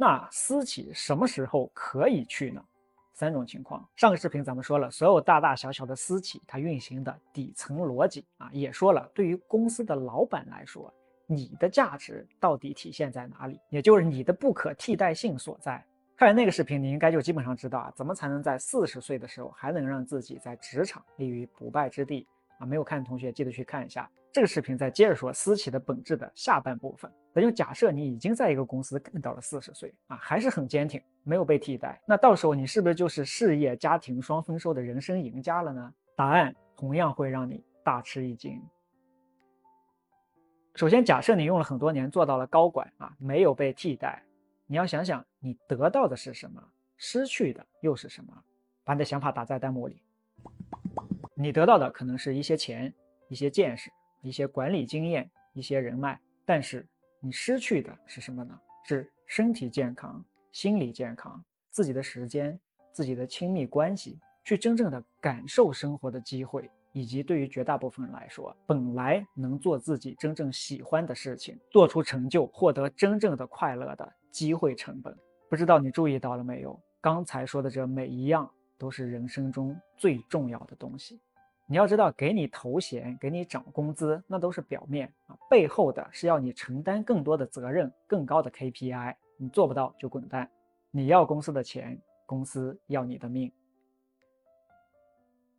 那私企什么时候可以去呢？三种情况。上个视频咱们说了，所有大大小小的私企它运行的底层逻辑啊，也说了，对于公司的老板来说，你的价值到底体现在哪里？也就是你的不可替代性所在。看完那个视频，你应该就基本上知道啊，怎么才能在四十岁的时候还能让自己在职场立于不败之地啊？没有看的同学记得去看一下。这个视频再接着说私企的本质的下半部分，那就假设你已经在一个公司干到了四十岁啊，还是很坚挺，没有被替代，那到时候你是不是就是事业家庭双丰收的人生赢家了呢？答案同样会让你大吃一惊。首先，假设你用了很多年做到了高管啊，没有被替代，你要想想你得到的是什么，失去的又是什么？把你的想法打在弹幕里。你得到的可能是一些钱，一些见识。一些管理经验，一些人脉，但是你失去的是什么呢？是身体健康、心理健康、自己的时间、自己的亲密关系，去真正的感受生活的机会，以及对于绝大部分人来说，本来能做自己真正喜欢的事情，做出成就，获得真正的快乐的机会成本。不知道你注意到了没有？刚才说的这每一样，都是人生中最重要的东西。你要知道，给你头衔，给你涨工资，那都是表面啊，背后的是要你承担更多的责任，更高的 KPI。你做不到就滚蛋。你要公司的钱，公司要你的命。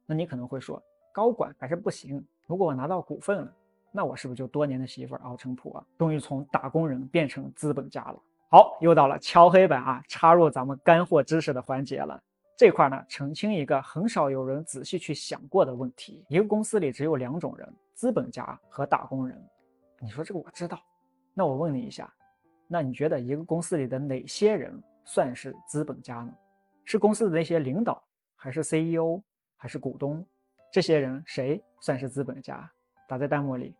那你可能会说，高管还是不行。如果我拿到股份了，那我是不是就多年的媳妇熬成婆，终于从打工人变成资本家了？好，又到了敲黑板啊，插入咱们干货知识的环节了。这块呢，澄清一个很少有人仔细去想过的问题：一个公司里只有两种人，资本家和打工人。你说这个我知道，那我问你一下，那你觉得一个公司里的哪些人算是资本家呢？是公司的那些领导，还是 CEO，还是股东？这些人谁算是资本家？打在弹幕里。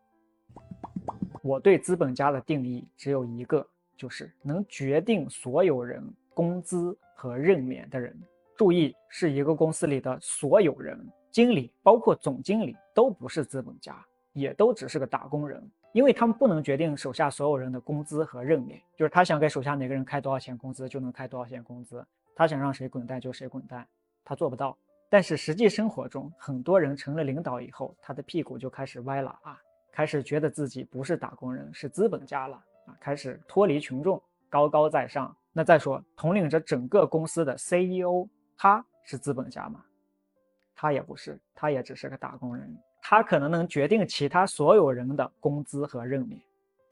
我对资本家的定义只有一个，就是能决定所有人工资和任免的人。注意，是一个公司里的所有人，经理包括总经理都不是资本家，也都只是个打工人，因为他们不能决定手下所有人的工资和任免，就是他想给手下哪个人开多少钱工资就能开多少钱工资，他想让谁滚蛋就谁滚蛋，他做不到。但是实际生活中，很多人成了领导以后，他的屁股就开始歪了啊，开始觉得自己不是打工人，是资本家了啊，开始脱离群众，高高在上。那再说，统领着整个公司的 CEO。他是资本家吗？他也不是，他也只是个打工人。他可能能决定其他所有人的工资和任免，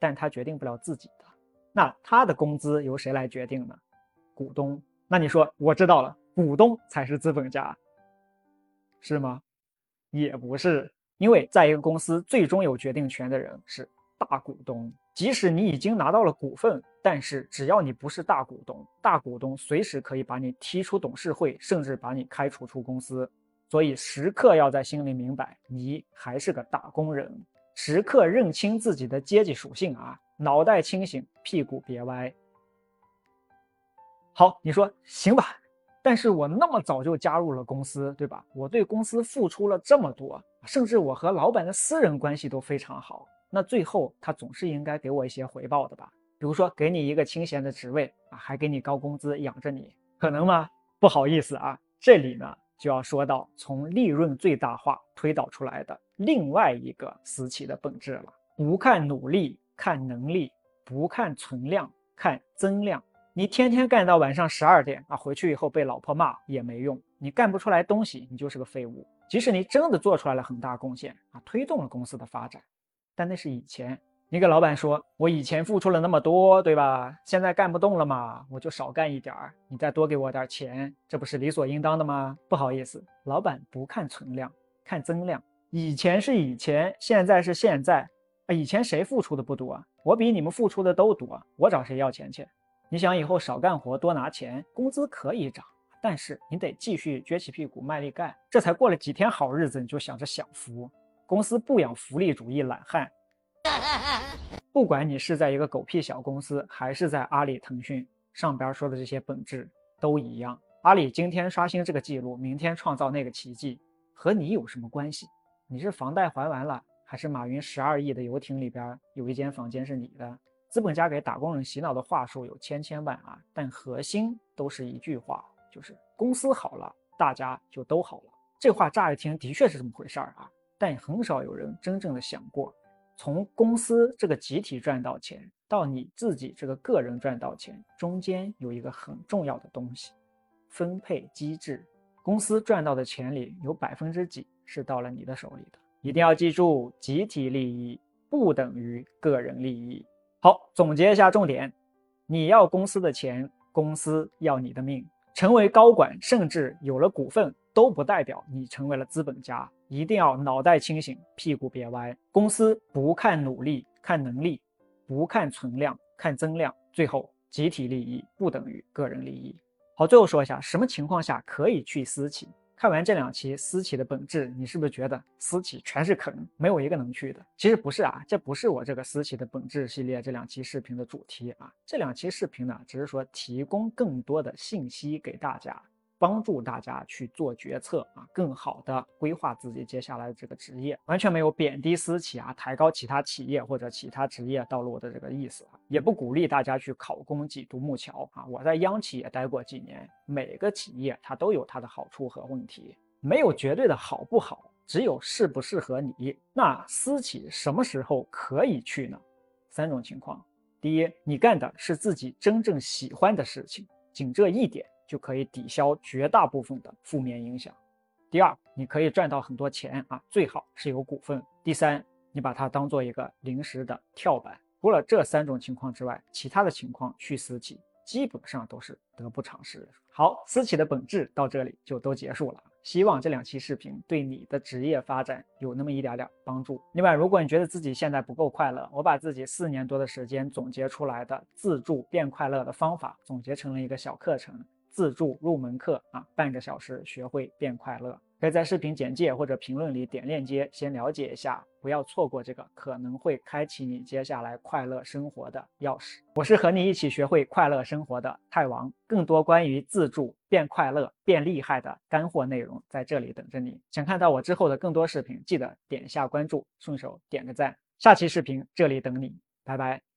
但他决定不了自己的。那他的工资由谁来决定呢？股东。那你说，我知道了，股东才是资本家，是吗？也不是，因为在一个公司，最终有决定权的人是大股东。即使你已经拿到了股份，但是只要你不是大股东，大股东随时可以把你踢出董事会，甚至把你开除出公司。所以时刻要在心里明白，你还是个打工人，时刻认清自己的阶级属性啊，脑袋清醒，屁股别歪。好，你说行吧？但是我那么早就加入了公司，对吧？我对公司付出了这么多，甚至我和老板的私人关系都非常好。那最后他总是应该给我一些回报的吧？比如说给你一个清闲的职位啊，还给你高工资养着你，可能吗？不好意思啊，这里呢就要说到从利润最大化推导出来的另外一个私企的本质了。不看努力，看能力；不看存量，看增量。你天天干到晚上十二点啊，回去以后被老婆骂也没用，你干不出来东西，你就是个废物。即使你真的做出来了很大贡献啊，推动了公司的发展。但那是以前，你给老板说，我以前付出了那么多，对吧？现在干不动了嘛，我就少干一点儿，你再多给我点钱，这不是理所应当的吗？不好意思，老板不看存量，看增量。以前是以前，现在是现在。啊，以前谁付出的不多？我比你们付出的都多，我找谁要钱去？你想以后少干活，多拿钱，工资可以涨，但是你得继续撅起屁股卖力干。这才过了几天好日子，你就想着享福。公司不养福利主义懒汉，不管你是在一个狗屁小公司，还是在阿里、腾讯，上边说的这些本质都一样。阿里今天刷新这个记录，明天创造那个奇迹，和你有什么关系？你是房贷还完了，还是马云十二亿的游艇里边有一间房间是你的？资本家给打工人洗脑的话术有千千万啊，但核心都是一句话，就是公司好了，大家就都好了。这话乍一听的确是这么回事儿啊，但很少有人真正的想过，从公司这个集体赚到钱到你自己这个个人赚到钱，中间有一个很重要的东西——分配机制。公司赚到的钱里有百分之几是到了你的手里的？一定要记住，集体利益不等于个人利益。好，总结一下重点：你要公司的钱，公司要你的命。成为高管，甚至有了股份，都不代表你成为了资本家。一定要脑袋清醒，屁股别歪。公司不看努力，看能力；不看存量，看增量。最后，集体利益不等于个人利益。好，最后说一下，什么情况下可以去私企？看完这两期私企的本质，你是不是觉得私企全是坑，没有一个能去的？其实不是啊，这不是我这个私企的本质系列这两期视频的主题啊。这两期视频呢，只是说提供更多的信息给大家。帮助大家去做决策啊，更好的规划自己接下来的这个职业，完全没有贬低私企啊，抬高其他企业或者其他职业道路的这个意思啊，也不鼓励大家去考公挤独木桥啊。我在央企也待过几年，每个企业它都有它的好处和问题，没有绝对的好不好，只有适不适合你。那私企什么时候可以去呢？三种情况：第一，你干的是自己真正喜欢的事情，仅这一点。就可以抵消绝大部分的负面影响。第二，你可以赚到很多钱啊，最好是有股份。第三，你把它当做一个临时的跳板。除了这三种情况之外，其他的情况去私企基本上都是得不偿失。好，私企的本质到这里就都结束了。希望这两期视频对你的职业发展有那么一点点帮助。另外，如果你觉得自己现在不够快乐，我把自己四年多的时间总结出来的自助变快乐的方法总结成了一个小课程。自助入门课啊，半个小时学会变快乐。可以在视频简介或者评论里点链接，先了解一下，不要错过这个可能会开启你接下来快乐生活的钥匙。我是和你一起学会快乐生活的泰王，更多关于自助变快乐、变厉害的干货内容在这里等着你。想看到我之后的更多视频，记得点一下关注，顺手点个赞。下期视频这里等你，拜拜。